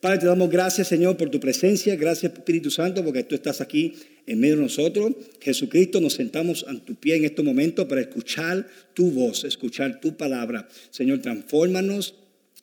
Padre, te damos gracias, Señor, por tu presencia. Gracias, Espíritu Santo, porque tú estás aquí en medio de nosotros. Jesucristo, nos sentamos a tu pie en este momento para escuchar tu voz, escuchar tu palabra. Señor, transfórmanos.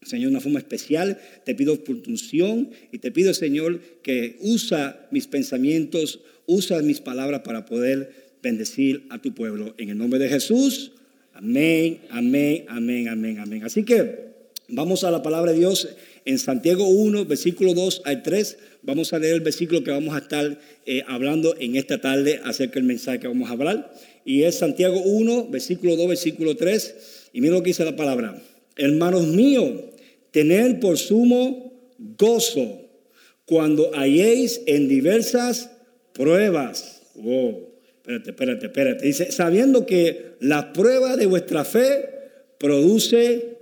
Señor, de una forma especial, te pido por tu unción y te pido, Señor, que usa mis pensamientos, usa mis palabras para poder bendecir a tu pueblo. En el nombre de Jesús, amén, amén, amén, amén, amén. Así que vamos a la palabra de Dios en Santiago 1, versículo 2 al 3, vamos a leer el versículo que vamos a estar eh, hablando en esta tarde acerca del mensaje que vamos a hablar. Y es Santiago 1, versículo 2, versículo 3. Y mira lo que dice la palabra. Hermanos míos, tener por sumo gozo cuando halléis en diversas pruebas. Oh, espérate, espérate, espérate. Dice, sabiendo que la prueba de vuestra fe produce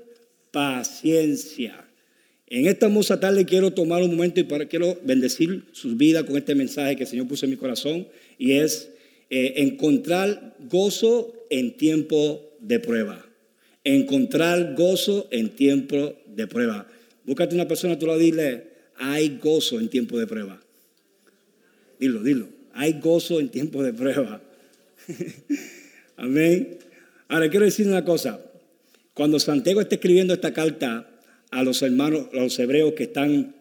paciencia. En esta hermosa tarde quiero tomar un momento y para, quiero bendecir sus vidas con este mensaje que el Señor puso en mi corazón y es eh, encontrar gozo en tiempo de prueba. Encontrar gozo en tiempo de prueba. Búscate una persona, tú lo dile, hay gozo en tiempo de prueba. Dilo, dilo, hay gozo en tiempo de prueba. Amén. Ahora quiero decir una cosa. Cuando Santiago está escribiendo esta carta, a los hermanos, a los hebreos que están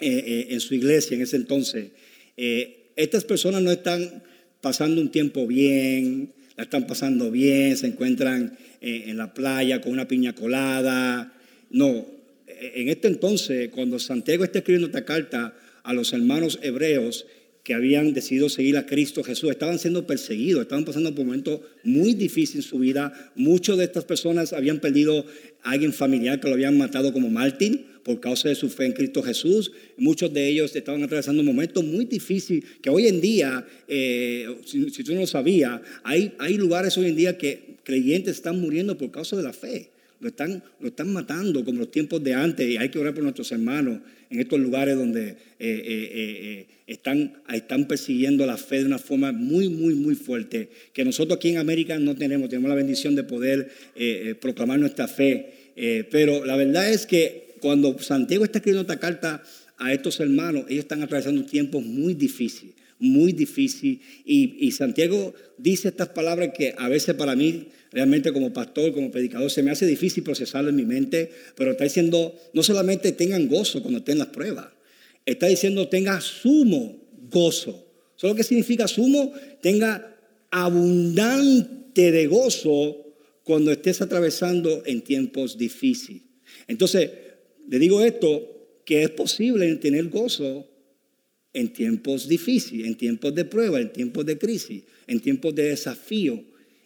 eh, eh, en su iglesia en ese entonces, eh, estas personas no están pasando un tiempo bien, la están pasando bien, se encuentran en la playa con una piña colada. No, en este entonces, cuando Santiago está escribiendo esta carta a los hermanos hebreos, que habían decidido seguir a Cristo Jesús estaban siendo perseguidos, estaban pasando por momentos muy difíciles en su vida. Muchas de estas personas habían perdido a alguien familiar que lo habían matado como mártir por causa de su fe en Cristo Jesús. Muchos de ellos estaban atravesando momentos muy difíciles que hoy en día, eh, si, tú no lo sabías, hay, hay lugares hoy en día que creyentes están muriendo por causa de la fe. Lo están, lo están matando como los tiempos de antes y hay que orar por nuestros hermanos en estos lugares donde eh, eh, eh, están, están persiguiendo la fe de una forma muy, muy, muy fuerte, que nosotros aquí en América no tenemos, tenemos la bendición de poder proclamar nuestra fe, pero la verdad es que cuando Santiago está escribiendo esta carta a estos hermanos, ellos están atravesando tiempos muy difíciles, muy difíciles, y, y Santiago dice estas palabras que a veces para mí realmente como pastor, como predicador, se me hace difícil procesarlo en mi mente, pero está diciendo, no solamente tengan gozo cuando estén las pruebas, está diciendo tenga sumo gozo. ¿Solo qué significa sumo? Tenga abundante de gozo cuando estés atravesando en tiempos difíciles. Entonces, le digo esto, que es posible tener gozo en tiempos difíciles, en tiempos de prueba, en tiempos de crisis, en tiempos de desafío.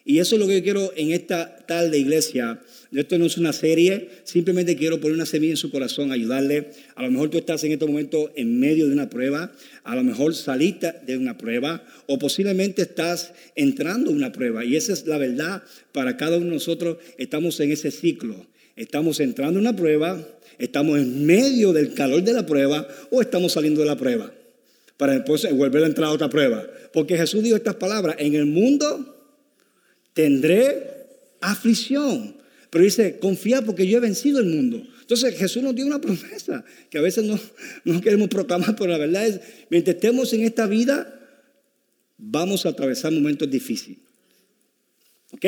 Y eso es lo que yo quiero en esta tarde, iglesia. Esto no es una serie, simplemente quiero poner una semilla en su corazón, ayudarle. A lo mejor tú estás en este momento en medio de una prueba, a lo mejor saliste de una prueba, o posiblemente estás entrando en una prueba. Y esa es la verdad para cada uno de nosotros. Estamos en ese ciclo. Estamos entrando en una prueba, estamos en medio del calor de la prueba, o estamos saliendo de la prueba para después volver a entrar a otra prueba. Porque Jesús dijo estas palabras, en el mundo tendré aflicción. Pero dice, confía porque yo he vencido el mundo. Entonces Jesús nos dio una promesa que a veces no, no queremos proclamar, pero la verdad es, mientras estemos en esta vida, vamos a atravesar momentos difíciles. ¿Ok?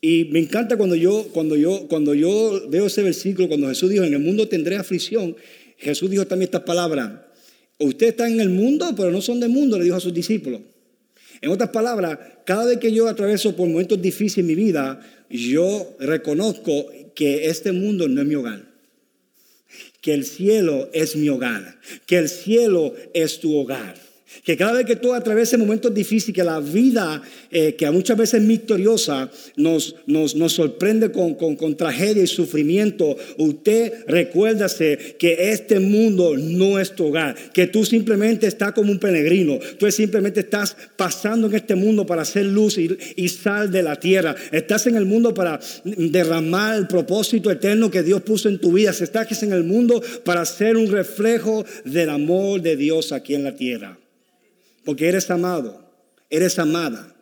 Y me encanta cuando yo, cuando yo, cuando yo veo ese versículo, cuando Jesús dijo, en el mundo tendré aflicción, Jesús dijo también estas palabras, ustedes están en el mundo, pero no son del mundo, le dijo a sus discípulos. En otras palabras, cada vez que yo atraveso por momentos difíciles en mi vida, yo reconozco que este mundo no es mi hogar. Que el cielo es mi hogar. Que el cielo es tu hogar. Que cada vez que tú atravieses momentos difíciles, que la vida, eh, que muchas veces es victoriosa, nos, nos, nos sorprende con, con, con, tragedia y sufrimiento, usted recuérdase que este mundo no es tu hogar, que tú simplemente estás como un peregrino, tú simplemente estás pasando en este mundo para hacer luz y, y sal de la tierra, estás en el mundo para derramar el propósito eterno que Dios puso en tu vida, estás en el mundo para ser un reflejo del amor de Dios aquí en la tierra porque eres amado, eres amada.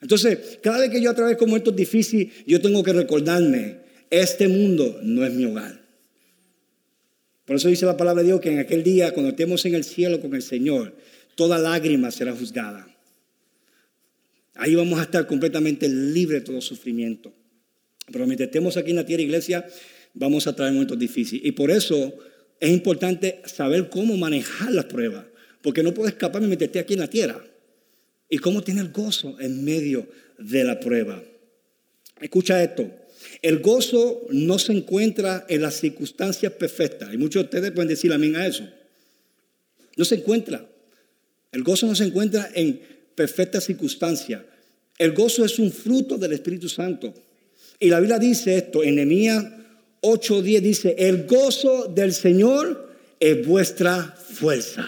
Entonces, cada vez que yo atravieso momentos difíciles, yo tengo que recordarme, este mundo no es mi hogar. Por eso dice la palabra de Dios que en aquel día, cuando estemos en el cielo con el Señor, toda lágrima será juzgada. Ahí vamos a estar completamente libres de todo sufrimiento. Pero mientras estemos aquí en la tierra, iglesia, vamos a traer momentos difíciles. Y por eso es importante saber cómo manejar las pruebas. Porque no puedo escapar mientras esté aquí en la tierra. Y cómo tener gozo en medio de la prueba. Escucha esto. El gozo no se encuentra en las circunstancias perfectas. Y muchos de ustedes pueden decir amén a eso. No se encuentra. El gozo no se encuentra en perfectas circunstancias. El gozo es un fruto del Espíritu Santo. Y la Biblia dice esto, en Nehemías 8:10 dice, el gozo del Señor es vuestra fuerza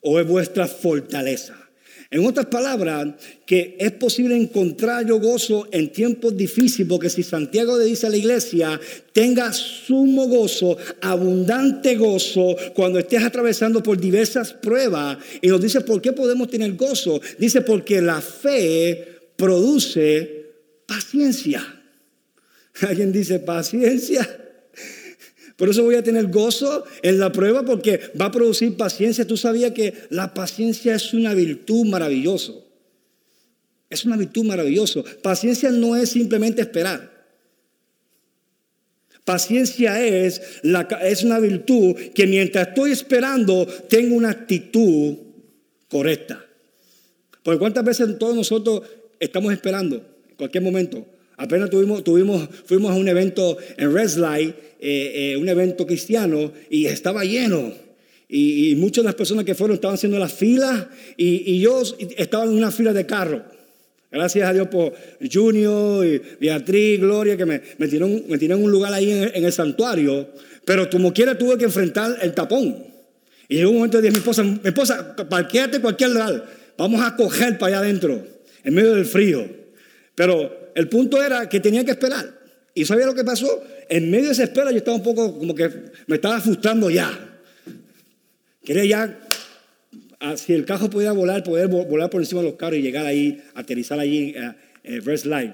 o es vuestra fortaleza. En otras palabras, que es posible encontrar yo gozo en tiempos difíciles, porque si Santiago le dice a la iglesia, tenga sumo gozo, abundante gozo, cuando estés atravesando por diversas pruebas, y nos dice, ¿por qué podemos tener gozo? Dice, porque la fe produce paciencia. Alguien dice, paciencia. Por eso voy a tener gozo en la prueba porque va a producir paciencia. Tú sabías que la paciencia es una virtud maravillosa. Es una virtud maravillosa. Paciencia no es simplemente esperar. Paciencia es, es una virtud que mientras estoy esperando tengo una actitud correcta. Porque cuántas veces todos nosotros estamos esperando en cualquier momento. Apenas tuvimos, tuvimos, fuimos a un evento en Red eh, eh, un evento cristiano, y estaba lleno. Y, muchas de las personas que fueron estaban haciendo las filas y, yo estaba en una fila de carro. Gracias a Dios por Junior y Beatriz, Gloria, que me, me, tiraron, me en un lugar ahí en, el santuario. Pero como quiera tuve que enfrentar el tapón. Y en un momento dije a mi esposa, mi esposa, parquéate cualquier lugar. Vamos a coger para allá adentro, en medio del frío. Pero el punto era que tenía que esperar. ¿Y sabía lo que pasó? En medio de esa espera yo estaba un poco como que me estaba frustrando ya. Quería ya, ah, si el carro podía volar, poder volar por encima de los carros y llegar ahí, aterrizar allí en eh, First Light.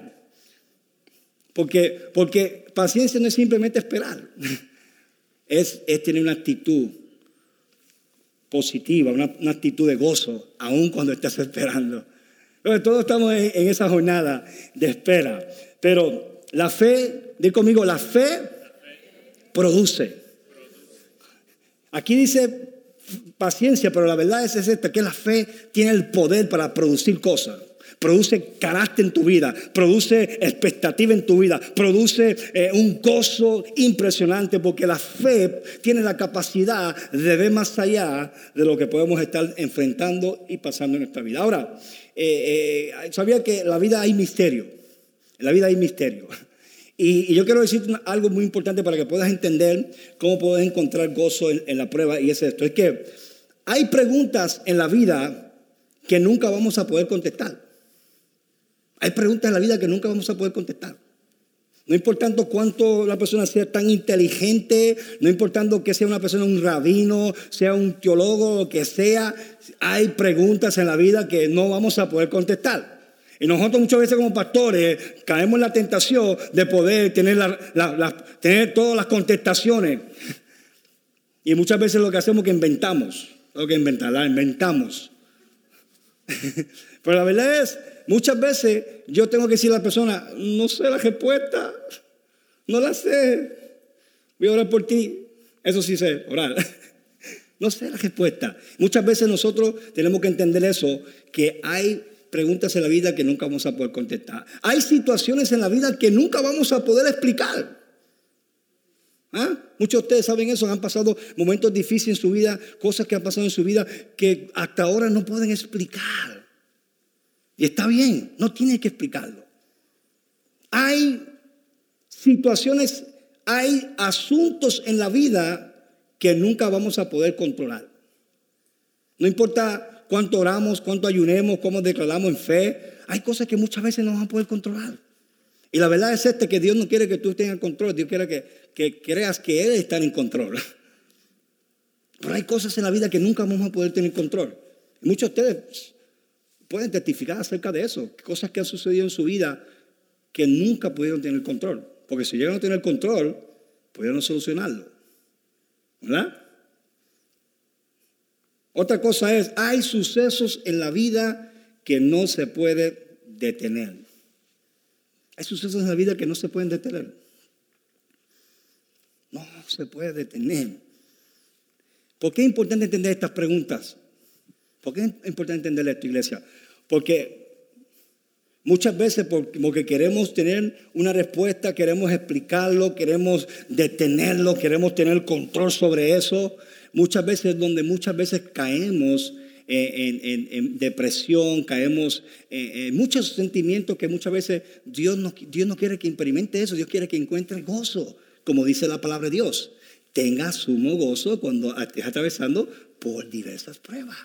Porque, porque paciencia no es simplemente esperar, es, es tener una actitud positiva, una, actitud de gozo, aun cuando estás esperando. Todos estamos en, esa jornada de espera. Pero la fe, di conmigo, la fe produce. Aquí dice paciencia, pero la verdad es, esta, que la fe tiene el poder para producir cosas. Produce carácter en tu vida, produce expectativa en tu vida, produce eh, un gozo impresionante porque la fe tiene la capacidad de ver más allá de lo que podemos estar enfrentando y pasando en nuestra vida. Ahora, eh, eh, sabía que la vida hay misterio. En la vida hay misterio. Y, yo quiero decir algo muy importante para que puedas entender cómo puedes encontrar gozo en, la prueba y es esto. Es que hay preguntas en la vida que nunca vamos a poder contestar. Hay preguntas en la vida que nunca vamos a poder contestar. No importando cuánto la persona sea tan inteligente, no importando que sea una persona un rabino, sea un teólogo, lo que sea, hay preguntas en la vida que no vamos a poder contestar. Y nosotros muchas veces como pastores caemos en la tentación de poder tener, todas las contestaciones. Y muchas veces lo que hacemos es que inventamos. Lo que inventar, la inventamos. Pero la verdad es, muchas veces yo tengo que decir a la persona, no sé la respuesta, no la sé. Voy a orar por ti. Eso sí sé, orar. No sé la respuesta. Muchas veces nosotros tenemos que entender eso, que hay preguntas en la vida que nunca vamos a poder contestar. Hay situaciones en la vida que nunca vamos a poder explicar. ¿Ah? Muchos de ustedes saben eso, han pasado momentos difíciles en su vida, cosas que han pasado en su vida que hasta ahora no pueden explicar. Y está bien, no tiene que explicarlo. Hay situaciones, hay asuntos en la vida que nunca vamos a poder controlar. No importa cuánto oramos, cuánto ayunemos, cómo declaramos en fe. Hay cosas que muchas veces no vamos a poder controlar. Y la verdad es esta, que Dios no quiere que tú estés en control, Dios quiere que, que creas que Él está en control. Pero hay cosas en la vida que nunca vamos a poder tener control. Muchos de ustedes pueden testificar acerca de eso, cosas que han sucedido en su vida que nunca pudieron tener control. Porque si llegan a tener control, pudieron solucionarlo. ¿Verdad? Otra cosa es, hay sucesos en la vida que no se puede detener. Hay sucesos en la vida que no se pueden detener. No se puede detener. ¿Por qué es importante entender estas preguntas? ¿Por qué es importante entender esto, iglesia? Porque Muchas veces porque queremos tener una respuesta, queremos explicarlo, queremos detenerlo, queremos tener control sobre eso. Muchas veces donde muchas veces caemos en, depresión, caemos en, muchos sentimientos que muchas veces Dios no, Dios no quiere que experimente eso, Dios quiere que encuentre gozo, como dice la palabra de Dios. Tenga sumo gozo cuando estés atravesando por diversas pruebas.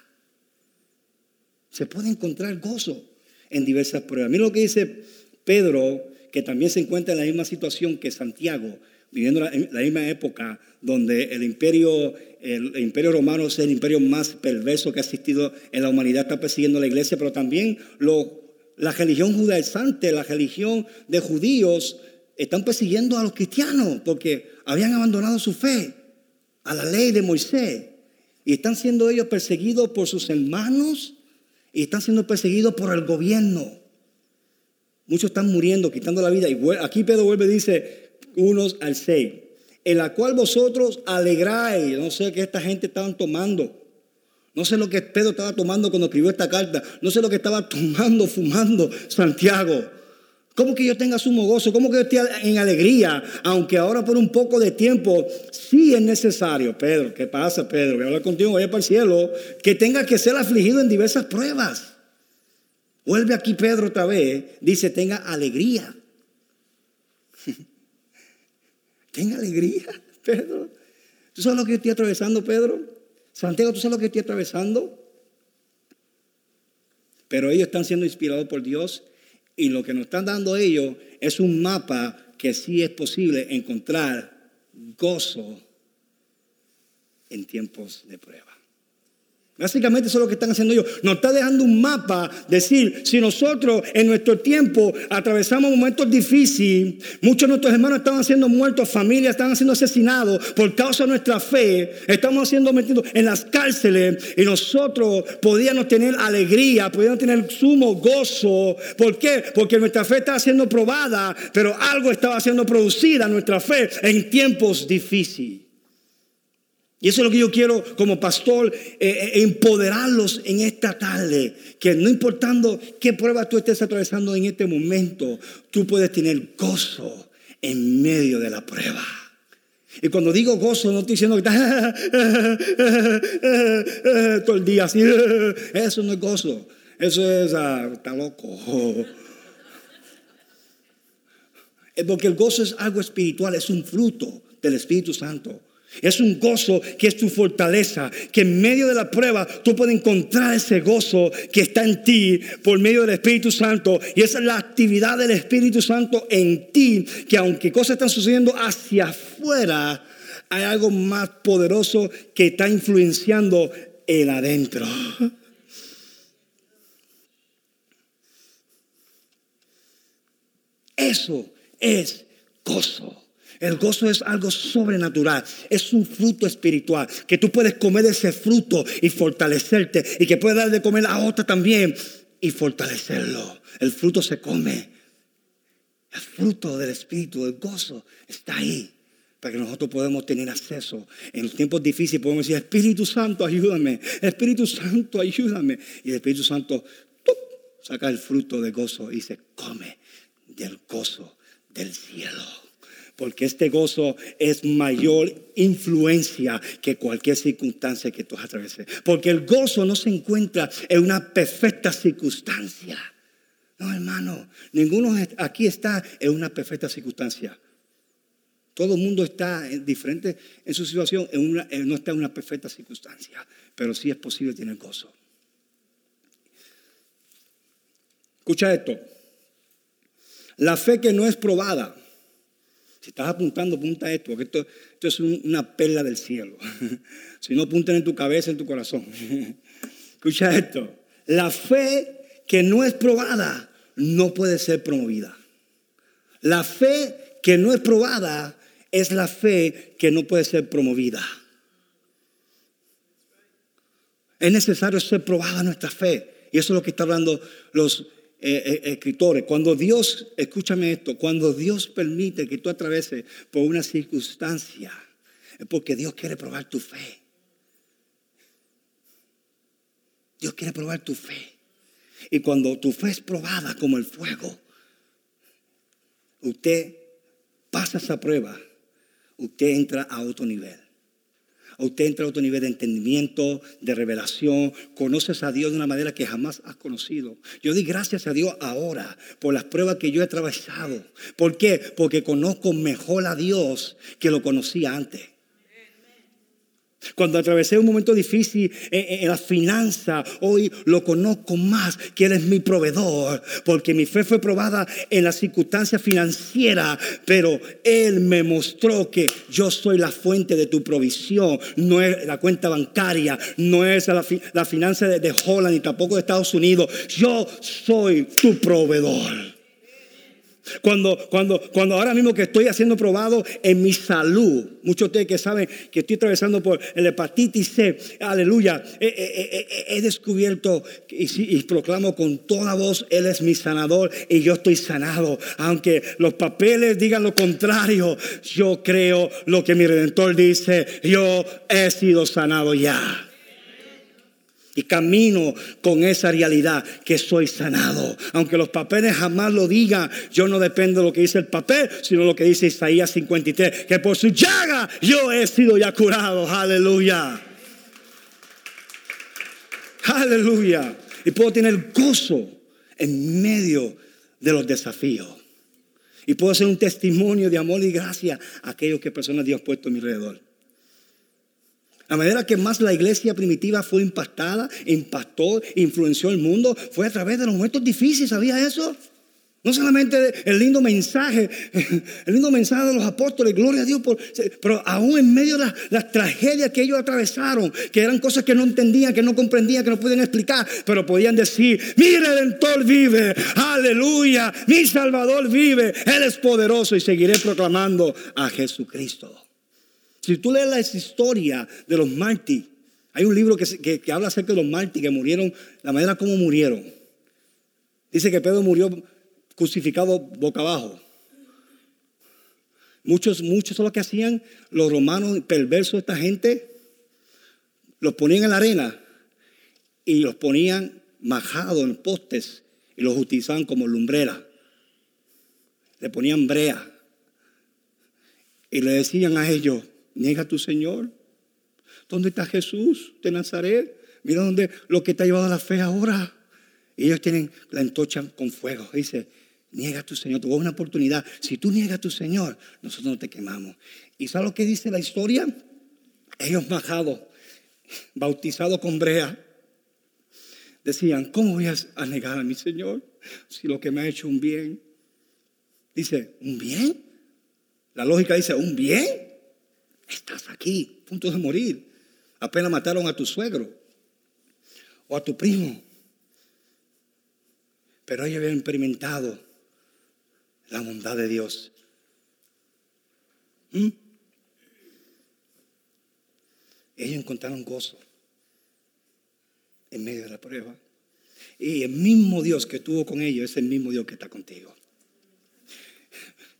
Se puede encontrar gozo en diversas pruebas. Mira lo que dice Pedro, que también se encuentra en la misma situación que Santiago, viviendo la, la misma época donde el imperio, romano es el imperio más perverso que ha existido en la humanidad, está persiguiendo a la iglesia, pero también la religión judaizante, la religión de judíos, están persiguiendo a los cristianos porque habían abandonado su fe a la ley de Moisés. Y están siendo ellos perseguidos por sus hermanos y están siendo perseguidos por el gobierno. Muchos están muriendo, quitando la vida. Y aquí Pedro vuelve y dice, unos al seis, en la cual vosotros alegráis. No sé qué esta gente estaban tomando. No sé lo que Pedro estaba tomando cuando escribió esta carta. No sé lo que estaba tomando, fumando Santiago. ¿Cómo que yo tenga sumo gozo? ¿Cómo que yo esté en alegría? Aunque ahora por un poco de tiempo sí es necesario, Pedro, ¿qué pasa, Pedro? Voy a hablar contigo, voy para el cielo, que tenga que ser afligido en diversas pruebas. Vuelve aquí Pedro otra vez, dice, tenga alegría. tenga alegría, Pedro. ¿Tú sabes lo que estoy atravesando, Pedro? Santiago, ¿tú sabes lo que estoy atravesando? Pero ellos están siendo inspirados por Dios y lo que nos están dando ellos es un mapa que sí es posible encontrar gozo en tiempos de prueba. Básicamente eso es lo que están haciendo ellos. Nos está dejando un mapa, decir, si nosotros en nuestro tiempo atravesamos momentos difíciles, muchos de nuestros hermanos estaban siendo muertos, familias estaban siendo asesinados por causa de nuestra fe, estamos siendo metidos en las cárceles y nosotros podíamos tener alegría, podíamos tener sumo gozo. ¿Por qué? Porque nuestra fe estaba siendo probada, pero algo estaba siendo producida, nuestra fe, en tiempos difíciles. Y eso es lo que yo quiero como pastor, eh, eh, empoderarlos en esta tarde. Que no importando qué prueba tú estés atravesando en este momento, tú puedes tener gozo en medio de la prueba. Y cuando digo gozo, no estoy diciendo que estás todo el día así. Eso no es gozo. Eso es, ah, está loco. Porque el gozo es algo espiritual, es un fruto del Espíritu Santo. Es un gozo que es tu fortaleza, que en medio de la prueba tú puedes encontrar ese gozo que está en ti por medio del Espíritu Santo. Y esa es la actividad del Espíritu Santo en ti, que aunque cosas están sucediendo hacia afuera, hay algo más poderoso que está influenciando el adentro. Eso es gozo. El gozo es algo sobrenatural, es un fruto espiritual, que tú puedes comer ese fruto y fortalecerte y que puedes dar de comer a otra también y fortalecerlo. El fruto se come. El fruto del espíritu, del gozo, está ahí para que nosotros podamos tener acceso. En los tiempos difíciles podemos decir, Espíritu Santo, ayúdame. Espíritu Santo, ayúdame. Y el Espíritu Santo saca el fruto de gozo y se come del gozo del cielo porque este gozo es mayor influencia que cualquier circunstancia que tú atraveses. Porque el gozo no se encuentra en una perfecta circunstancia. No, hermano, ninguno aquí está en una perfecta circunstancia. Todo el mundo está diferente en su situación, no está en una perfecta circunstancia, pero sí es posible tener gozo. Escucha esto. La fe que no es probada si estás apuntando, apunta esto, porque esto, esto es una perla del cielo. si no, apunten en tu cabeza, en tu corazón. Escucha esto. La fe que no es probada no puede ser promovida. La fe que no es probada es la fe que no puede ser promovida. Es necesario ser probada nuestra fe. Y eso es lo que está hablando los eh, eh, escritores. Cuando Dios, escúchame esto, cuando Dios permite que tú atraveses por una circunstancia, es porque Dios quiere probar tu fe. Dios quiere probar tu fe. Y cuando tu fe es probada como el fuego, usted pasa esa prueba, usted entra a otro nivel. Usted entra a otro nivel de entendimiento, de revelación, conoces a Dios de una manera que jamás has conocido. Yo di gracias a Dios ahora por las pruebas que yo he atravesado. ¿Por qué? Porque conozco mejor a Dios que lo conocía antes. Cuando atravesé un momento difícil en, la finanza, hoy lo conozco más, que Él es mi proveedor, porque mi fe fue probada en la circunstancia financiera, pero Él me mostró que yo soy la fuente de tu provisión, no es la cuenta bancaria, no es la, finanza de, de Holland ni tampoco de Estados Unidos, yo soy tu proveedor. Cuando, cuando, cuando ahora mismo que estoy haciendo probado en mi salud, muchos de ustedes que saben que estoy atravesando por el hepatitis C, aleluya, he, descubierto y, y, proclamo con toda voz, Él es mi sanador y yo estoy sanado. Aunque los papeles digan lo contrario, yo creo lo que mi redentor dice, yo he sido sanado ya. Y camino con esa realidad que soy sanado. Aunque los papeles jamás lo digan, yo no dependo de lo que dice el papel, sino lo que dice Isaías 53, que por su llaga yo he sido ya curado. Aleluya. Aleluya. Y puedo tener gozo en medio de los desafíos. Y puedo ser un testimonio de amor y gracia a aquellos que personas Dios ha puesto a mi alrededor. La manera que más la iglesia primitiva fue impactada, impactó, influenció el mundo, fue a través de los momentos difíciles, ¿sabía eso? No solamente el lindo mensaje, el lindo mensaje de los apóstoles, gloria a Dios, pero aún en medio de las, tragedias que ellos atravesaron, que eran cosas que no entendían, que no comprendían, que no podían explicar, pero podían decir, mi redentor vive, aleluya, mi salvador vive, Él es poderoso y seguiré proclamando a Jesucristo. Si tú lees la historia de los mártires, hay un libro que, habla acerca de los mártires que murieron, la manera como murieron. Dice que Pedro murió crucificado boca abajo. Muchos, muchos son lo que hacían los romanos perversos, esta gente, los ponían en la arena y los ponían majados en postes y los utilizaban como lumbrera. Le ponían brea y le decían a ellos, Niega tu Señor. ¿Dónde está Jesús de Nazaret? Mira dónde lo que te ha llevado a la fe ahora. Y ellos tienen la entocha con fuego. Dice, niega tu Señor. Tuvo una oportunidad. Si tú niegas a tu Señor, nosotros no te quemamos. ¿Y sabes lo que dice la historia? Ellos bajados, bautizados con brea, decían, ¿cómo voy a negar a mi Señor si lo que me ha hecho un bien? Dice, ¿un bien? La lógica dice, ¿un bien? Estás aquí, punto de morir. Apenas mataron a tu suegro o a tu primo. Pero ellos habían experimentado la bondad de Dios. ¿Mm? Ellos encontraron gozo en medio de la prueba. Y el mismo Dios que estuvo con ellos es el mismo Dios que está contigo.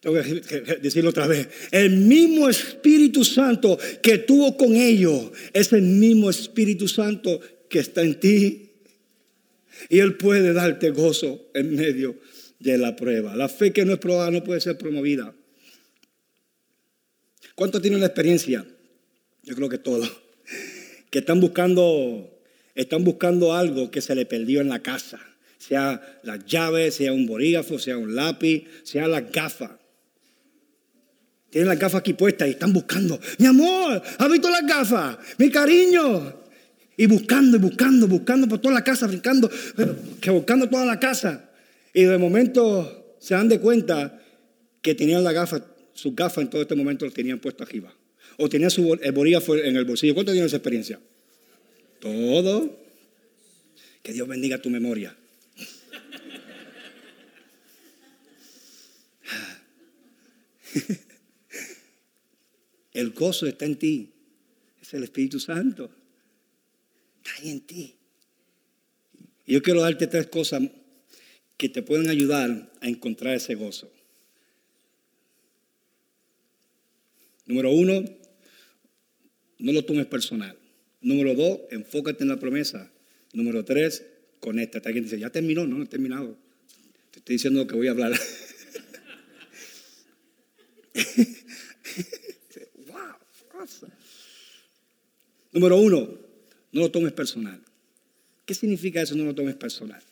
Tengo que decirlo otra vez. El mismo Espíritu Santo que tuvo con ellos es el mismo Espíritu Santo que está en ti. Y Él puede darte gozo en medio de la prueba. La fe que no es probada no puede ser promovida. ¿Cuántos tienen la experiencia? Yo creo que todos. Que están buscando, están buscando algo que se le perdió en la casa. Sea las llaves, sea un bolígrafo, sea un lápiz, sea las gafas. Tienen las gafas aquí puestas y están buscando. Mi amor, ¿has visto las gafas? Mi cariño. Y buscando y buscando, buscando por toda la casa, brincando, que buscando toda la casa. Y de momento se dan de cuenta que tenían la gafa, sus gafas en todo este momento las tenían puestas arriba. O tenían su bolígrafo en el bolsillo. ¿Cuánto tienen esa experiencia? Todo. Que Dios bendiga tu memoria. El gozo está en ti. Es el Espíritu Santo. Está ahí en ti. Y yo quiero darte tres cosas que te pueden ayudar a encontrar ese gozo. Número uno, no lo tomes personal. Número dos, enfócate en la promesa. Número tres, conéctate. Alguien dice, ya terminó, no, no he terminado. Te estoy diciendo que voy a hablar. Número uno, no lo tomes personal. ¿Qué significa eso, no lo tomes personal?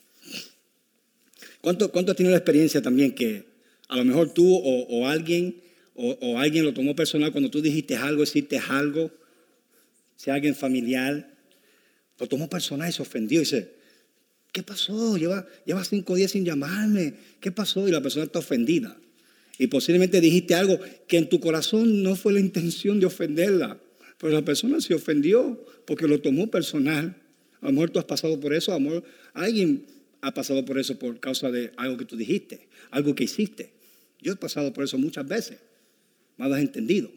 ¿Cuánto, cuánto has tenido la experiencia también que a lo mejor tú o, alguien o, alguien lo tomó personal cuando tú dijiste algo, hiciste algo, si alguien familiar, lo tomó personal y se ofendió y dice, ¿qué pasó? Lleva, lleva cinco días sin llamarme, ¿qué pasó? Y la persona está ofendida. Y posiblemente dijiste algo que en tu corazón no fue la intención de ofenderla, pero la persona se ofendió porque lo tomó personal. A tú has pasado por eso, a lo alguien ha pasado por eso por causa de algo que tú dijiste, algo que hiciste. Yo he pasado por eso muchas veces, más has entendido.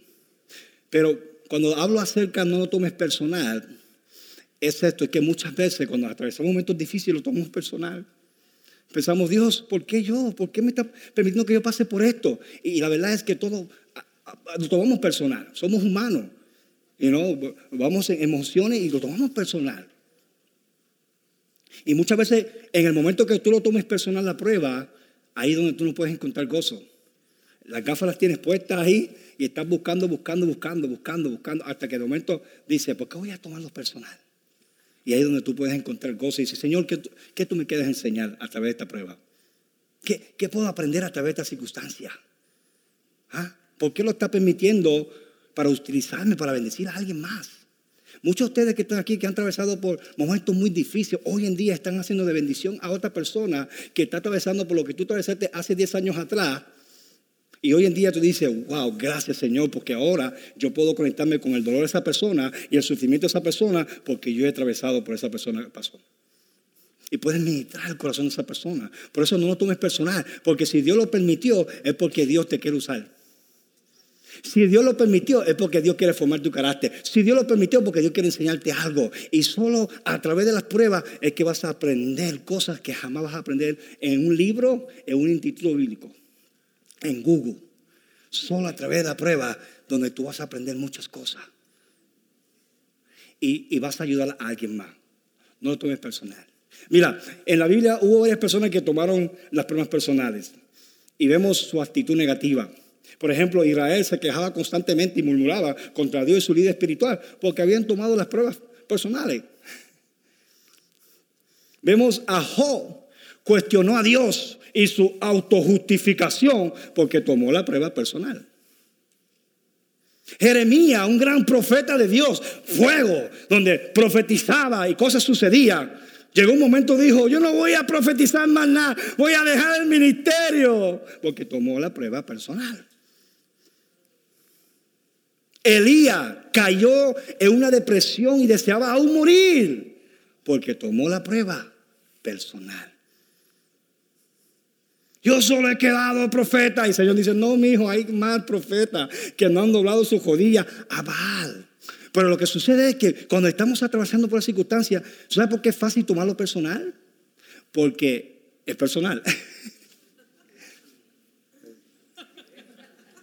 Pero cuando hablo acerca, no lo tomes personal, es esto, es que muchas veces cuando atravesamos momentos difíciles lo tomamos personal. Pensamos, Dios, ¿por qué yo? ¿Por qué me está permitiendo que yo pase por esto? Y la verdad es que todo lo tomamos personal, somos humanos. You know, vamos en emociones y lo tomamos personal. Y muchas veces en el momento que tú lo tomes personal la prueba, ahí es donde tú no puedes encontrar gozo. Las gafas las tienes puestas ahí y estás buscando, buscando, buscando, buscando, buscando, hasta que de momento dice, ¿por qué voy a tomarlo personal? Y ahí es donde tú puedes encontrar gozo y dices, Señor, ¿qué, ¿qué, tú me quieres enseñar a través de esta prueba? ¿Qué, qué puedo aprender a través de esta circunstancia? ¿Ah? ¿Por qué lo está permitiendo para utilizarme, para bendecir a alguien más? Muchos de ustedes que están aquí, que han atravesado por momentos muy difíciles, hoy en día están haciendo de bendición a otra persona que está atravesando por lo que tú atravesaste hace 10 años atrás. Y hoy en día tú dices, wow, gracias Señor, porque ahora yo puedo conectarme con el dolor de esa persona y el sufrimiento de esa persona porque yo he atravesado por esa persona que pasó. Y puedes ministrar el corazón de esa persona. Por eso no lo tomes personal, porque si Dios lo permitió es porque Dios te quiere usar. Si Dios lo permitió es porque Dios quiere formar tu carácter. Si Dios lo permitió es porque Dios quiere enseñarte algo. Y solo a través de las pruebas es que vas a aprender cosas que jamás vas a aprender en un libro, en un instituto bíblico, en Google. Solo a través de la prueba donde tú vas a aprender muchas cosas. Y, y vas a ayudar a alguien más. No lo tomes personal. Mira, en la Biblia hubo varias personas que tomaron las pruebas personales y vemos su actitud negativa. Por ejemplo, Israel se quejaba constantemente y murmuraba contra Dios y su líder espiritual porque habían tomado las pruebas personales. Vemos a Job cuestionó a Dios y su autojustificación porque tomó la prueba personal. Jeremías, un gran profeta de Dios, fuego, donde profetizaba y cosas sucedían. Llegó un momento, dijo, yo no voy a profetizar más nada, voy a dejar el ministerio, porque tomó la prueba personal. Elías cayó en una depresión y deseaba aún morir porque tomó la prueba personal. Yo solo he quedado profeta. Y el Señor dice, no, mi hijo, hay más profetas que no han doblado su jodilla a. Pero lo que sucede es que cuando estamos atravesando por la circunstancia, ¿sabes por qué es fácil tomarlo personal? Porque es personal.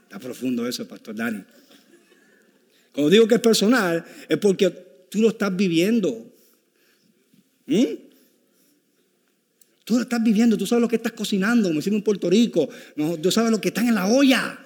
Está profundo eso, Pastor Dani. Cuando digo que es personal, es porque tú lo estás viviendo. ¿Mm? Tú lo estás viviendo, tú sabes lo que estás cocinando, como decimos en Puerto Rico. No, tú sabes lo que está en la olla.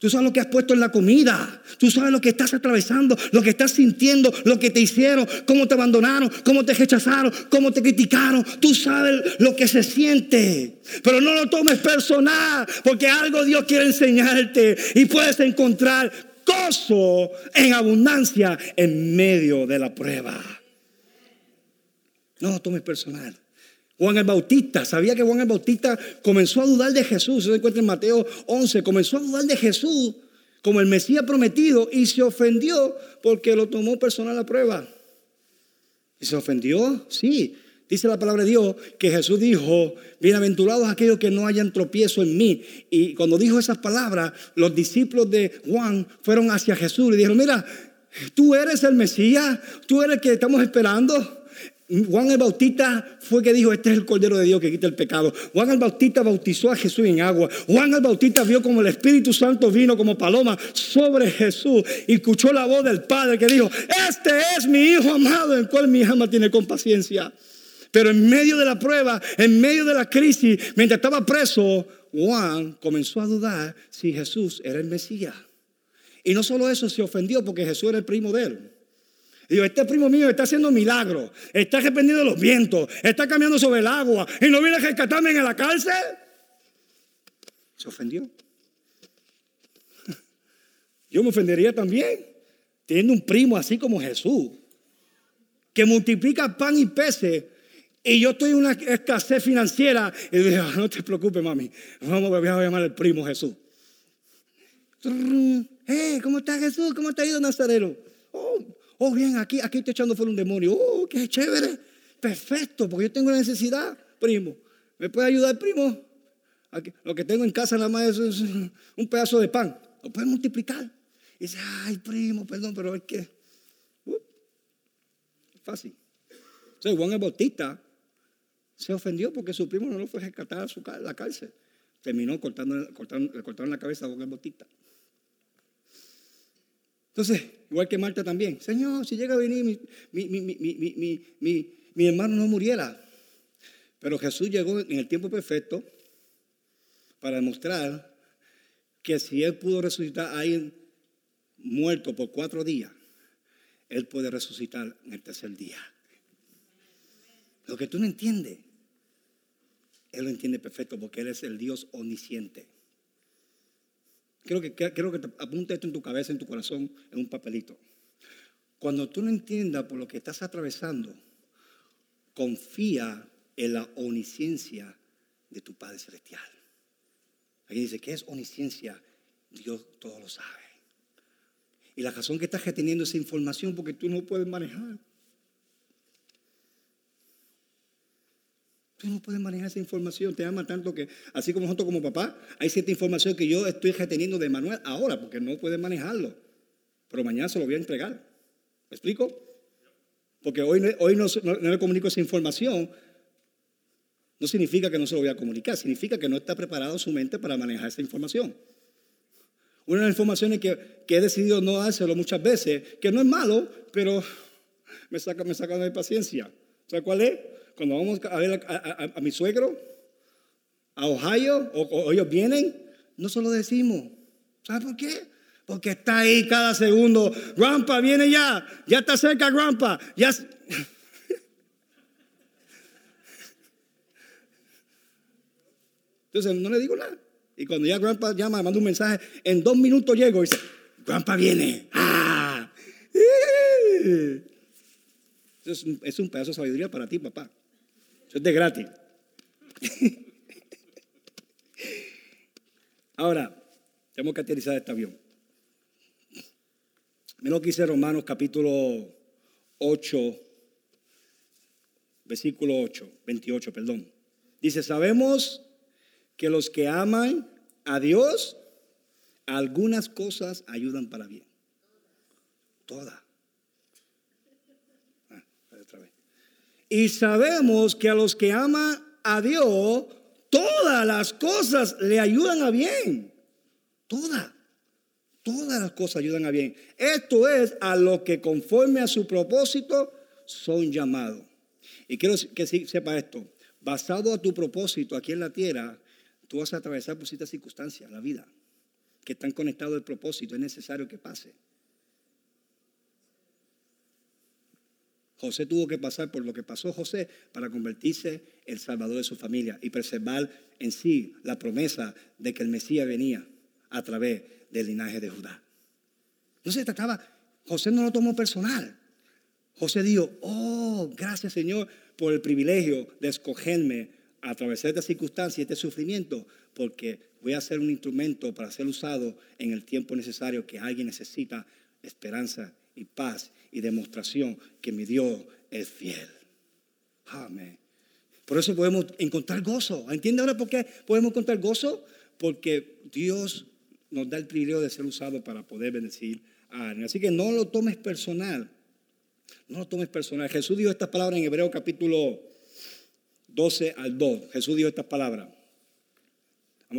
Tú sabes lo que has puesto en la comida. Tú sabes lo que estás atravesando, lo que estás sintiendo, lo que te hicieron, cómo te abandonaron, cómo te rechazaron, cómo te criticaron. Tú sabes lo que se siente. Pero no lo tomes personal, porque algo Dios quiere enseñarte y puedes encontrar gozo en abundancia en medio de la prueba. No lo tomes personal. Juan el Bautista, sabía que Juan el Bautista comenzó a dudar de Jesús, se encuentra en Mateo 11, comenzó a dudar de Jesús como el Mesías prometido y se ofendió porque lo tomó personal a prueba. ¿Y se ofendió? Sí, Dice la palabra de Dios que Jesús dijo, bienaventurados aquellos que no hayan tropiezo en mí. Y cuando dijo esas palabras, los discípulos de Juan fueron hacia Jesús y dijeron, mira, tú eres el Mesías, tú eres el que estamos esperando. Juan el Bautista fue que dijo, este es el Cordero de Dios que quita el pecado. Juan el Bautista bautizó a Jesús en agua. Juan el Bautista vio como el Espíritu Santo vino como paloma sobre Jesús y escuchó la voz del Padre que dijo, este es mi Hijo amado en cual mi alma tiene compaciencia. Pero en medio de la prueba, en medio de la crisis, mientras estaba preso, Juan comenzó a dudar si Jesús era el Mesías. Y no solo eso, se ofendió porque Jesús era el primo de él. Y digo, este primo mío está haciendo milagros, está arrepentiendo los vientos, está cambiando sobre el agua y no viene a rescatarme en la cárcel. Se ofendió. Yo me ofendería también, teniendo un primo así como Jesús, que multiplica pan y peces y yo estoy en una escasez financiera. Y digo, ah, no te preocupes, mami. Vamos a llamar al primo Jesús. Hey, ¿cómo está Jesús? ¿Cómo ha ido Nazareno? Oh, oh, bien, aquí, aquí estoy echando fuera un demonio. Oh, qué chévere. Perfecto, porque yo tengo una necesidad, primo. ¿Me puede ayudar, primo? lo que tengo en casa nada más es, un pedazo de pan. Lo puede multiplicar. Y dice, ay, primo, perdón, pero es que. Uh, fácil. Entonces, Juan el Bautista se ofendió porque su primo no lo fue a rescatar a su, la cárcel. Terminó cortando, cortaron la cabeza a Juan el Bautista. Entonces, igual que Marta también, Señor, si llega a venir mi, mi, hermano no muriera. Pero Jesús llegó en el tiempo perfecto para demostrar que si Él pudo resucitar a alguien muerto por cuatro días, Él puede resucitar en el tercer día. Lo que tú no entiendes, Él lo entiende perfecto porque Él es el Dios omnisciente. Quiero que, quiero que te apunte esto en tu cabeza, en tu corazón, en un papelito. Cuando tú no entiendas por lo que estás atravesando, confía en la omnisciencia de tu Padre Celestial. Aquí dice, ¿qué es omnisciencia? Dios todo lo sabe. Y la razón que estás reteniendo esa información porque tú no puedes manejar. No puedes manejar esa información, te ama tanto que, así como nosotros como papá, hay cierta información que yo estoy reteniendo de Manuel ahora porque no puede manejarlo. Pero mañana se lo voy a entregar. ¿Me explico? Porque hoy, hoy no, le comunico esa información, no significa que no se lo voy a comunicar, significa que no está preparado su mente para manejar esa información. Una de las informaciones que, he decidido no dárselo muchas veces, que no es malo, pero me saca, me saca de paciencia. ¿Sabes cuál es? Cuando vamos a ver a, mi suegro, a Ohio, o, ellos vienen, no se lo decimos. ¿Sabes por qué? Porque está ahí cada segundo. Grandpa, viene ya. Ya está cerca, Grandpa. Ya. Entonces no le digo nada. Y cuando ya Grandpa llama, manda un mensaje, en dos minutos llego y dice, Grandpa viene. ¡Ah! Es es un pedazo de sabiduría para ti, papá es de gratis. Ahora, tenemos que aterrizar este avión. Mira lo que Romanos capítulo 8, versículo 8, 28, perdón. Dice, sabemos que los que aman a Dios, algunas cosas ayudan para bien. Todas. Y sabemos que a los que aman a Dios, todas las cosas le ayudan a bien. Todas. Todas las cosas ayudan a bien. Esto es a lo que conforme a su propósito son llamados. Y quiero que sepa esto. Basado a tu propósito aquí en la tierra, tú vas a atravesar por ciertas circunstancias, la vida, que están conectados al propósito. Es necesario que pase. José tuvo que pasar por lo que pasó José para convertirse el salvador de su familia y preservar en sí la promesa de que el Mesías venía a través del linaje de Judá. No se trataba, José no lo tomó personal. José dijo, oh, gracias Señor por el privilegio de escogerme a atravesar esta circunstancia y este sufrimiento, porque voy a ser un instrumento para ser usado en el tiempo necesario que alguien necesita esperanza y paz y demostración que mi Dios es fiel. Amén. Por eso podemos encontrar gozo. ¿Entiende ahora por qué podemos encontrar gozo? Porque Dios nos da el privilegio de ser usado para poder bendecir a alguien. Así que no lo tomes personal. No lo tomes personal. Jesús dijo estas palabras en Hebreo capítulo 12 al 2. Jesús dijo estas palabras.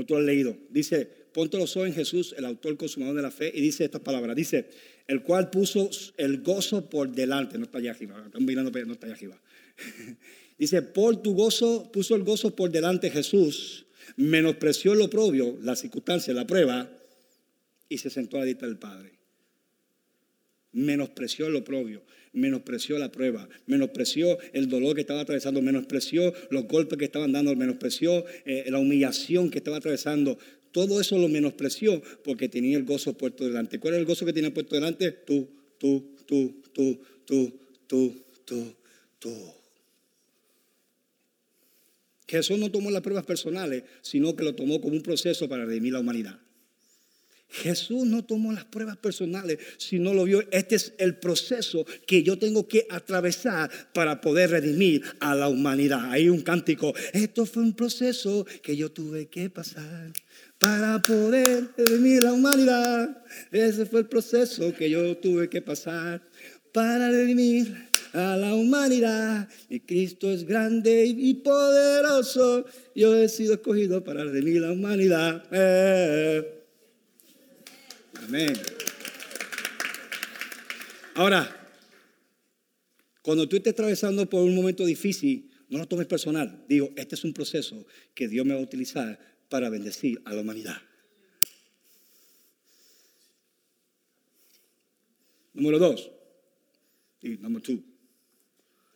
Tú has leído. Dice, ponte los ojos en Jesús, el autor consumador de la fe, y dice estas palabras. Dice, el cual puso el gozo por delante. No está allá arriba. Están mirando, no está allá arriba. dice, por tu gozo, puso el gozo por delante Jesús, menospreció lo propio, la circunstancia, la prueba, y se sentó a la del Padre. Menospreció lo propio menospreció la prueba, menospreció el dolor que estaba atravesando, menospreció los golpes que estaban dando, menospreció eh, la humillación que estaba atravesando. Todo eso lo menospreció porque tenía el gozo puesto delante. ¿Cuál es el gozo que tenía puesto delante? Tú, tú, tú, tú, tú, tú, tú, tú. Jesús no tomó las pruebas personales, sino que lo tomó como un proceso para redimir la humanidad. Jesús no tomó las pruebas personales, sino lo vio. Este es el proceso que yo tengo que atravesar para poder redimir a la humanidad. Hay un cántico. Esto fue un proceso que yo tuve que pasar para poder redimir la humanidad. Ese fue el proceso que yo tuve que pasar para redimir a la humanidad. Y Cristo es grande y poderoso. Yo he sido escogido para redimir la humanidad. Eh. Amén. Ahora, cuando tú estés atravesando por un momento difícil, no lo tomes personal. Digo, este es un proceso que Dios me va a utilizar para bendecir a la humanidad. Número dos. Y número two.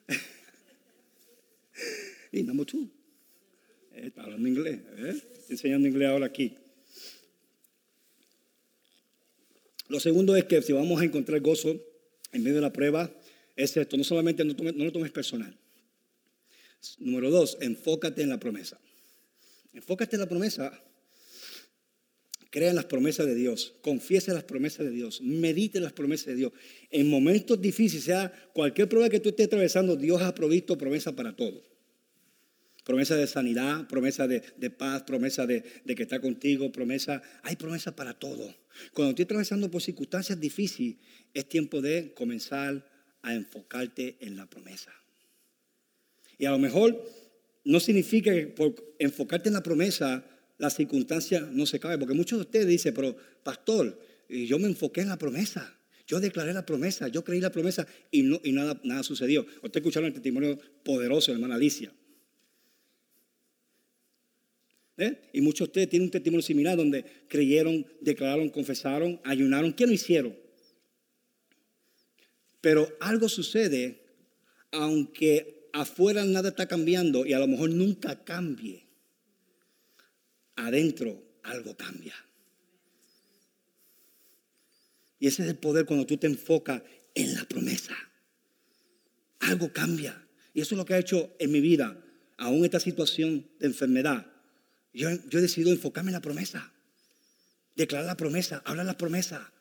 y número two. Eh, está hablando inglés. ¿eh? Enseñando inglés ahora aquí. Lo segundo es que si vamos a encontrar gozo en medio de la prueba, es esto, no solamente no, lo tomes personal. Número dos, enfócate en la promesa. Enfócate en la promesa. Crea en las promesas de Dios, confiesa las promesas de Dios, medite en las promesas de Dios. En momentos difíciles, sea cualquier prueba que tú estés atravesando, Dios ha provisto promesa para todo promesa de sanidad, promesa de, paz, promesa de, que está contigo, promesa, hay promesa para todo. Cuando estoy atravesando por circunstancias difíciles, es tiempo de comenzar a enfocarte en la promesa. Y a lo mejor no significa que por enfocarte en la promesa, la circunstancia no se cae, porque muchos de ustedes dicen, pero pastor, yo me enfoqué en la promesa. Yo declaré la promesa, yo creí la promesa y, no, y nada, nada sucedió. Usted escucharon el testimonio poderoso de hermana Alicia. ¿Eh? Y muchos de ustedes tienen un testimonio similar donde creyeron, declararon, confesaron, ayunaron. ¿Qué no hicieron? Pero algo sucede, aunque afuera nada está cambiando y a lo mejor nunca cambie, adentro algo cambia. Y ese es el poder cuando tú te enfocas en la promesa. Algo cambia. Y eso es lo que ha hecho en mi vida, aún esta situación de enfermedad yo, he decidido enfocarme en la promesa. Declarar la promesa, hablar la promesa.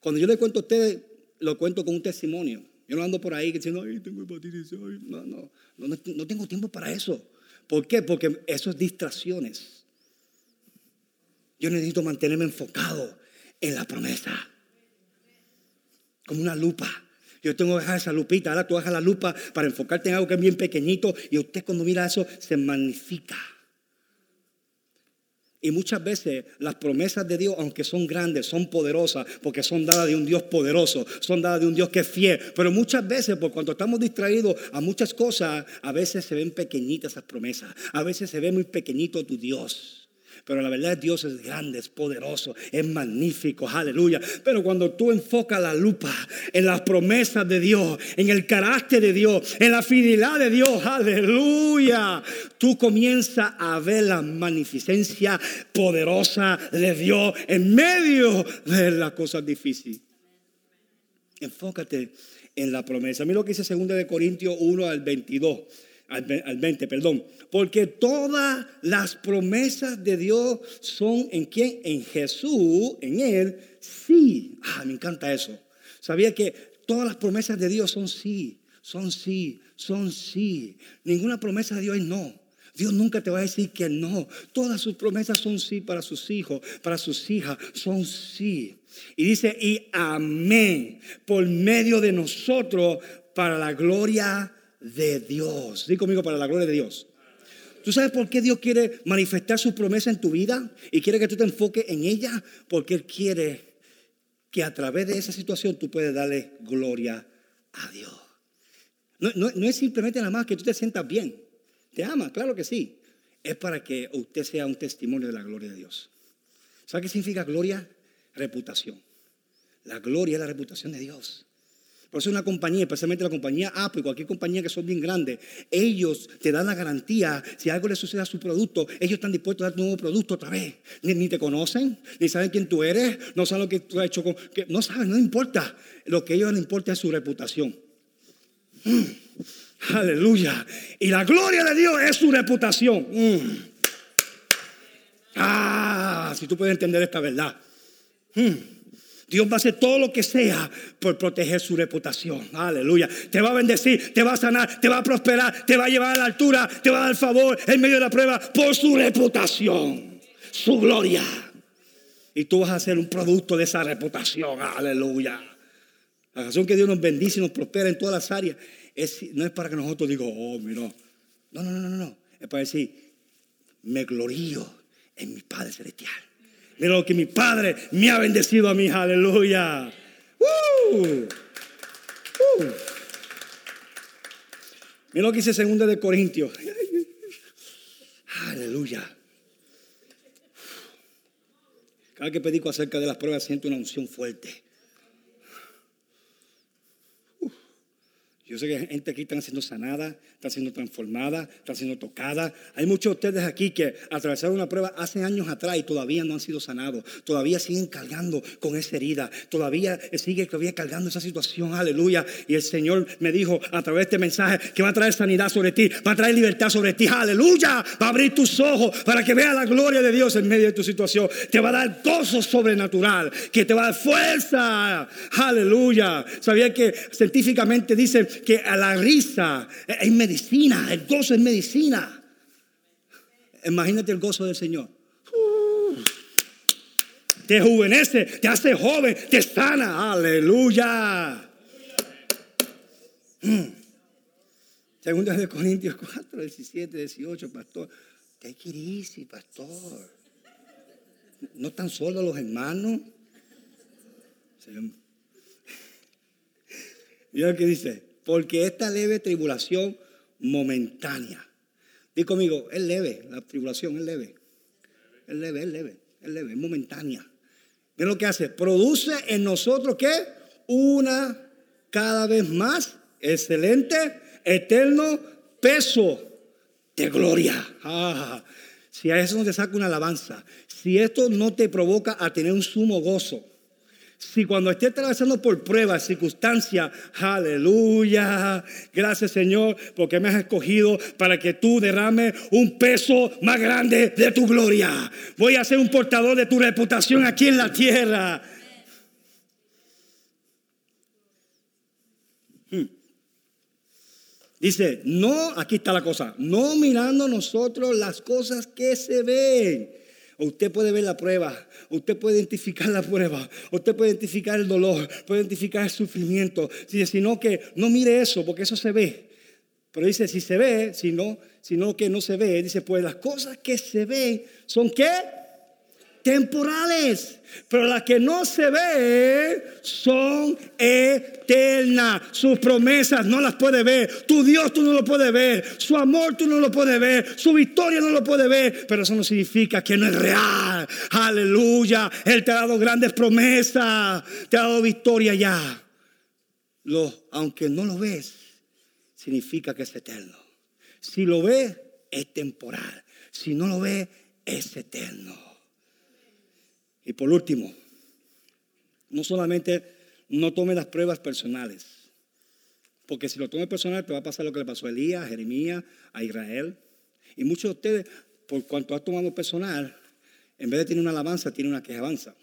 Cuando yo le cuento a ustedes, lo cuento con un testimonio. Yo no ando por ahí diciendo, ay, tengo hepatitis. No, no, no, no tengo tiempo para eso. ¿Por qué? Porque eso es distracciones. Yo necesito mantenerme enfocado en la promesa. Como una lupa. Yo tengo que dejar esa lupita. Ahora tú dejas la lupa para enfocarte en algo que es bien pequeñito y usted cuando mira eso se magnifica. Y muchas veces las promesas de Dios, aunque son grandes, son poderosas, porque son dadas de un Dios poderoso, son dadas de un Dios que es fiel. Pero muchas veces, por cuando estamos distraídos a muchas cosas, a veces se ven pequeñitas esas promesas, a veces se ve muy pequeñito tu Dios. Pero la verdad Dios es grande, es poderoso, es magnífico, aleluya. Pero cuando tú enfocas la lupa en las promesas de Dios, en el carácter de Dios, en la fidelidad de Dios, aleluya, tú comienzas a ver la magnificencia poderosa de Dios en medio de las cosas difíciles. Enfócate en la promesa. Mira lo que dice 2 de Corintios 1 al 22 al 20, perdón. Porque todas las promesas de Dios son en quién? En Jesús, en Él, sí. Ah, me encanta eso. Sabía que todas las promesas de Dios son sí, son sí, son sí. Ninguna promesa de Dios es no. Dios nunca te va a decir que no. Todas sus promesas son sí para sus hijos, para sus hijas, son sí. Y dice, y amén, por medio de nosotros para la gloria de Dios. Dí conmigo, para la gloria de Dios. ¿Tú sabes por qué Dios quiere manifestar su promesa en tu vida y quiere que tú te enfoques en ella? Porque Él quiere que a través de esa situación tú puedas darle gloria a Dios. No, no es simplemente nada más que tú te sientas bien. Te ama, claro que sí. Es para que usted sea un testimonio de la gloria de Dios. ¿Sabe qué significa gloria? Reputación. La gloria es la reputación de Dios. Por eso una compañía, especialmente la compañía Apple cualquier compañía que son bien grandes, ellos te dan la garantía, si algo le sucede a su producto, ellos están dispuestos a dar un nuevo producto otra vez. Ni, te conocen, ni saben quién tú eres, no saben lo que tú has hecho, con, que, no saben, no importa. Lo que a ellos les importa es su reputación. Mm. aleluya. Y la gloria de Dios es su reputación. Mm. Ah, si tú puedes entender esta verdad. Mm. Dios va a hacer todo lo que sea por proteger su reputación. Aleluya. Te va a bendecir, te va a sanar, te va a prosperar, te va a llevar a la altura, te va a dar favor en medio de la prueba por su reputación, su gloria. Y tú vas a ser un producto de esa reputación. Aleluya. La razón que Dios nos bendice y nos prospera en todas las áreas no es para que nosotros digamos, oh, mira. No, no, no, no, no. Es para decir, me glorío en mi Padre Celestial. Mira lo que mi Padre me ha bendecido a mí. Aleluya. Uh, uh. Mira lo que dice segunda de Corintios. Aleluya. Cada que predico acerca de las pruebas siento una unción fuerte. Yo sé que gente aquí está siendo sanada, está siendo transformada, está siendo tocada. Hay muchos de ustedes aquí que atravesaron una prueba hace años atrás y todavía no han sido sanados. Todavía siguen cargando con esa herida. Todavía sigue todavía cargando esa situación. Aleluya. Y el Señor me dijo a través de este mensaje que va a traer sanidad sobre ti, va a traer libertad sobre ti. Aleluya. Va a abrir tus ojos para que veas la gloria de Dios en medio de tu situación. Te va a dar gozo sobrenatural, que te va a dar fuerza. Aleluya. Sabía que científicamente dicen que a la risa es medicina, el gozo es medicina. Imagínate el gozo del Señor. te juvenece, te hace joven, te sana. Aleluya. Mm. Segunda de Corintios 4, 17, 18, pastor. Take it pastor. No tan solo los hermanos. Mira que dice porque esta leve tribulación momentánea. Di conmigo, es leve, la tribulación es leve. Es leve, es leve, es leve, es momentánea. ¿Ven lo que hace? Produce en nosotros qué? Una cada vez más excelente, eterno peso de gloria. Ah, si a eso no te saca una alabanza, si esto no te provoca a tener un sumo gozo, si cuando esté atravesando por pruebas, circunstancias, aleluya, gracias Señor, porque me has escogido para que tú derrames un peso más grande de tu gloria. Voy a ser un portador de tu reputación aquí en la tierra. Hmm. Dice, no, aquí está la cosa, no mirando nosotros las cosas que se ven Usted puede ver la prueba, usted puede identificar la prueba, usted puede identificar el dolor, puede identificar el sufrimiento, sino que no mire eso, porque eso se ve. Pero dice, si se ve, si no, sino que no se ve, dice, pues las cosas que se ven son qué? Temporales, pero las que no se ven son eternas. Sus promesas no las puede ver. Tu Dios tú no lo puedes ver. Su amor tú no lo puedes ver. Su victoria no lo puedes ver. Pero eso no significa que no es real. Aleluya. Él te ha dado grandes promesas. Te ha dado victoria ya. Lo, aunque no lo ves, significa que es eterno. Si lo ves, es temporal. Si no lo ves, es eterno. Y por último, no solamente no tome las pruebas personales, porque si lo tome personal te va a pasar lo que le pasó a Elías, a Jeremías, a Israel. Y muchos de ustedes, por cuanto ha tomado personal, en vez de tener una alabanza, tiene una quejabanza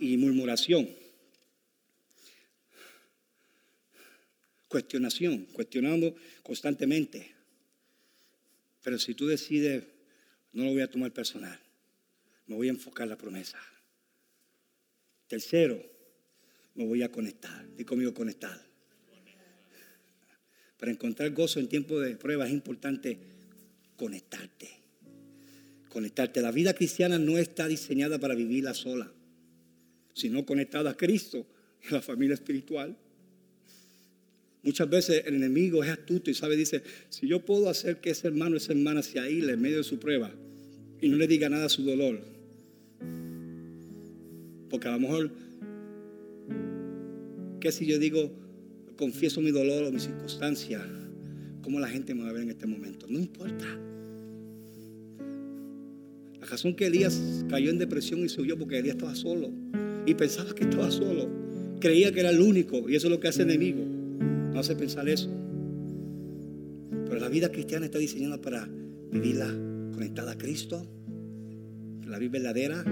y murmuración. Cuestionación, cuestionando constantemente. Pero si tú decides, no lo voy a tomar personal me voy a enfocar en la promesa. Tercero, me voy a conectar. Di conmigo conectar. Para encontrar gozo en tiempo de prueba es importante conectarte. Conectarte. La vida cristiana no está diseñada para vivirla sola, sino conectada a Cristo y a la familia espiritual. Muchas veces el enemigo es astuto y sabe, dice, si yo puedo hacer que ese hermano, esa hermana se aísle en medio de su prueba y no le diga nada a su dolor, porque a lo mejor, ¿qué si yo digo, confieso mi dolor o mi circunstancia? ¿Cómo la gente me va a ver en este momento? No importa. La razón que Elías cayó en depresión y se huyó porque Elías estaba solo y pensaba que estaba solo. Creía que era el único y eso es lo que hace el enemigo. No hace pensar eso. Pero la vida cristiana está diseñada para vivirla conectada a Cristo, la vida verdadera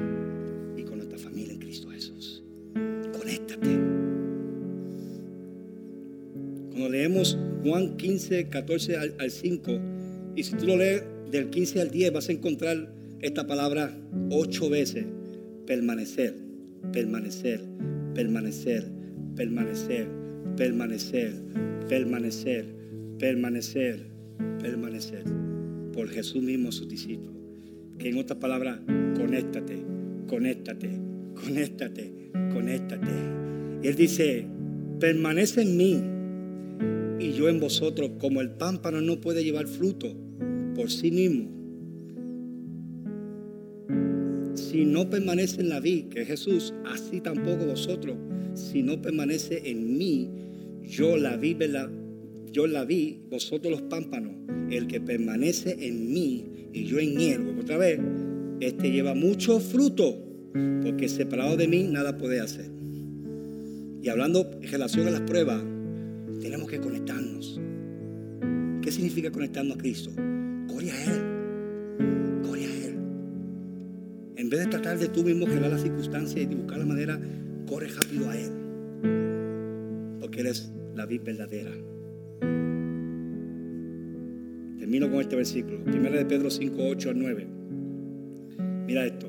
nuestra familia en Cristo Jesús. Conéctate. Cuando leemos Juan 15, 14 al, al 5, y si tú lo lees del 15 al 10, vas a encontrar esta palabra ocho veces. Permanecer, permanecer, permanecer, permanecer, permanecer, permanecer, permanecer, permanecer. Por Jesús mismo, sus discípulos. Que en otras palabras, conéctate, conéctate, conéctate, conéctate. Él dice, permanece en mí y yo en vosotros, como el pámpano no puede llevar fruto por sí mismo. Si no permanece en la vid, que es Jesús, así tampoco vosotros, si no permanece en mí, yo la vi, yo la vi, vosotros los pámpanos, el que permanece en mí y yo en él, otra vez, este lleva mucho fruto, porque separado de mí nada puede hacer. Y hablando en relación a las pruebas, tenemos que conectarnos. ¿Qué significa conectarnos a Cristo? Corre a Él. Corre a Él. En vez de tratar de tú mismo generar las circunstancias y buscar la manera, corre rápido a Él. Porque Él es la vida verdadera. Termino con este versículo. Primera de Pedro 5, 8 al 9. Mira esto.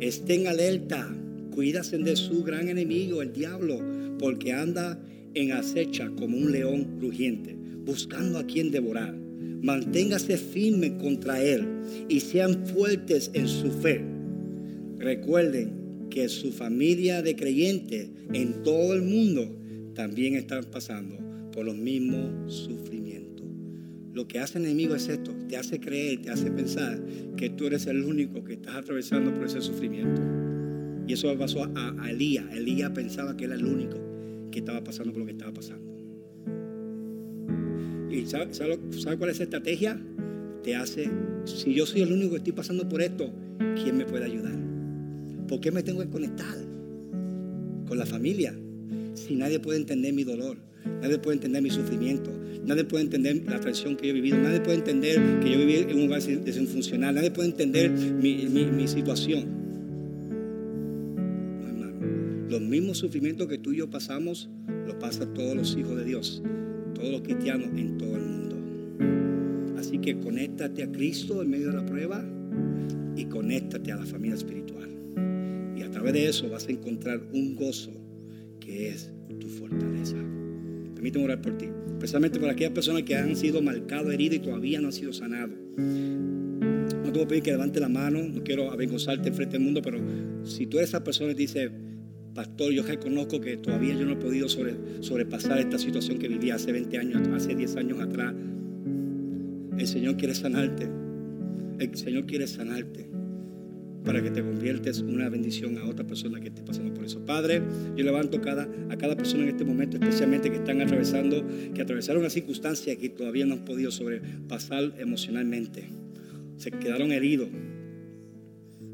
Estén alerta. Cuídense de su gran enemigo, el diablo, porque anda en acecha como un león rugiente, buscando a quien devorar. Manténgase firme contra él y sean fuertes en su fe. Recuerden que su familia de creyentes en todo el mundo también están pasando por los mismos sufrimientos. Lo que hace el enemigo es esto, te hace creer, te hace pensar que tú eres el único que estás atravesando por ese sufrimiento. Y eso pasó a, a Elías. Elías pensaba que era el único que estaba pasando por lo que estaba pasando. ¿Y sabe, sabe, cuál es la estrategia? Te hace, si yo soy el único que estoy pasando por esto, ¿quién me puede ayudar? ¿Por qué me tengo que conectar con la familia? Si nadie puede entender mi dolor, nadie puede entender mi sufrimiento, nadie puede entender la traición que yo he vivido, nadie puede entender que yo viví en un lugar desenfuncional, nadie puede entender mi, mi, mi situación. No, hermano. Los mismos sufrimientos que tú y yo pasamos, los pasan todos los hijos de Dios, todos los cristianos en todo el mundo. Así que conéctate a Cristo en medio de la prueba y conéctate a la familia espiritual. Y a través de eso vas a encontrar un gozo que es tu fortaleza. Permíteme orar por ti, especialmente por aquellas personas que han sido marcadas, heridas y todavía no han sido sanados. No te voy a pedir que levante la mano, no quiero avergonzarte frente al mundo, pero si tú eres esa persona y dices, pastor, yo reconozco que todavía yo no he podido sobre, sobrepasar esta situación que viví hace 20 años, hace 10 años atrás, el Señor quiere sanarte. El Señor quiere sanarte para que te conviertes una bendición a otra persona que esté pasando por eso. Padre, yo levanto a cada persona en este momento, especialmente que están atravesando, que atravesaron una circunstancia que todavía no han podido sobrepasar emocionalmente. Se quedaron heridos.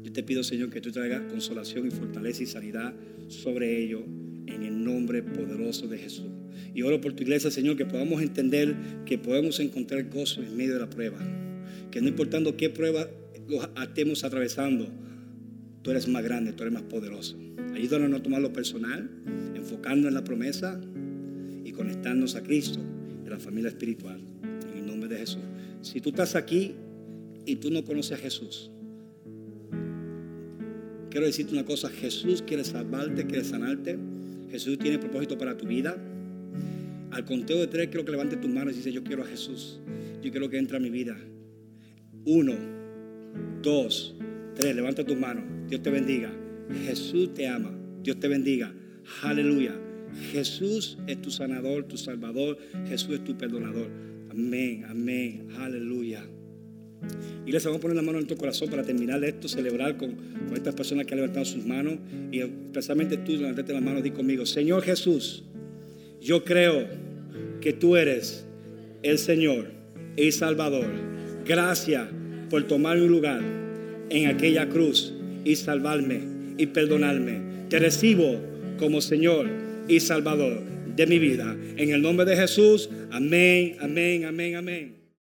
Yo te pido, Señor, que tú traigas consolación y fortaleza y sanidad sobre ellos en el nombre poderoso de Jesús. Y oro por tu iglesia, Señor, que podamos entender que podemos encontrar gozo en medio de la prueba. Que no importando qué prueba los estemos atravesando, tú eres más grande, tú eres más poderoso. Ayúdanos a no tomarlo personal, enfocarnos en la promesa y conectarnos a Cristo a la familia espiritual. En el nombre de Jesús. Si tú estás aquí y tú no conoces a Jesús, quiero decirte una cosa, Jesús quiere salvarte, quiere sanarte. Jesús tiene propósito para tu vida. Al conteo de tres quiero que levante tus manos y dice, yo quiero a Jesús. Yo quiero que entre a mi vida. Uno, dos, tres. Levanta tus manos. Dios te bendiga. Jesús te ama. Dios te bendiga. Aleluya. Jesús es tu sanador, tu salvador. Jesús es tu perdonador. Amén, amén. Aleluya. Iglesia, vamos a poner la mano en tu corazón para terminar esto, celebrar con, con estas personas que han levantado sus manos. Y especialmente tú, levantate las manos, di conmigo, Señor Jesús, yo creo que tú eres el Señor y Salvador. Gracias por tomar mi lugar en aquella cruz y salvarme y perdonarme. Te recibo como Señor y Salvador de mi vida. En el nombre de Jesús, amén, amén, amén, amén.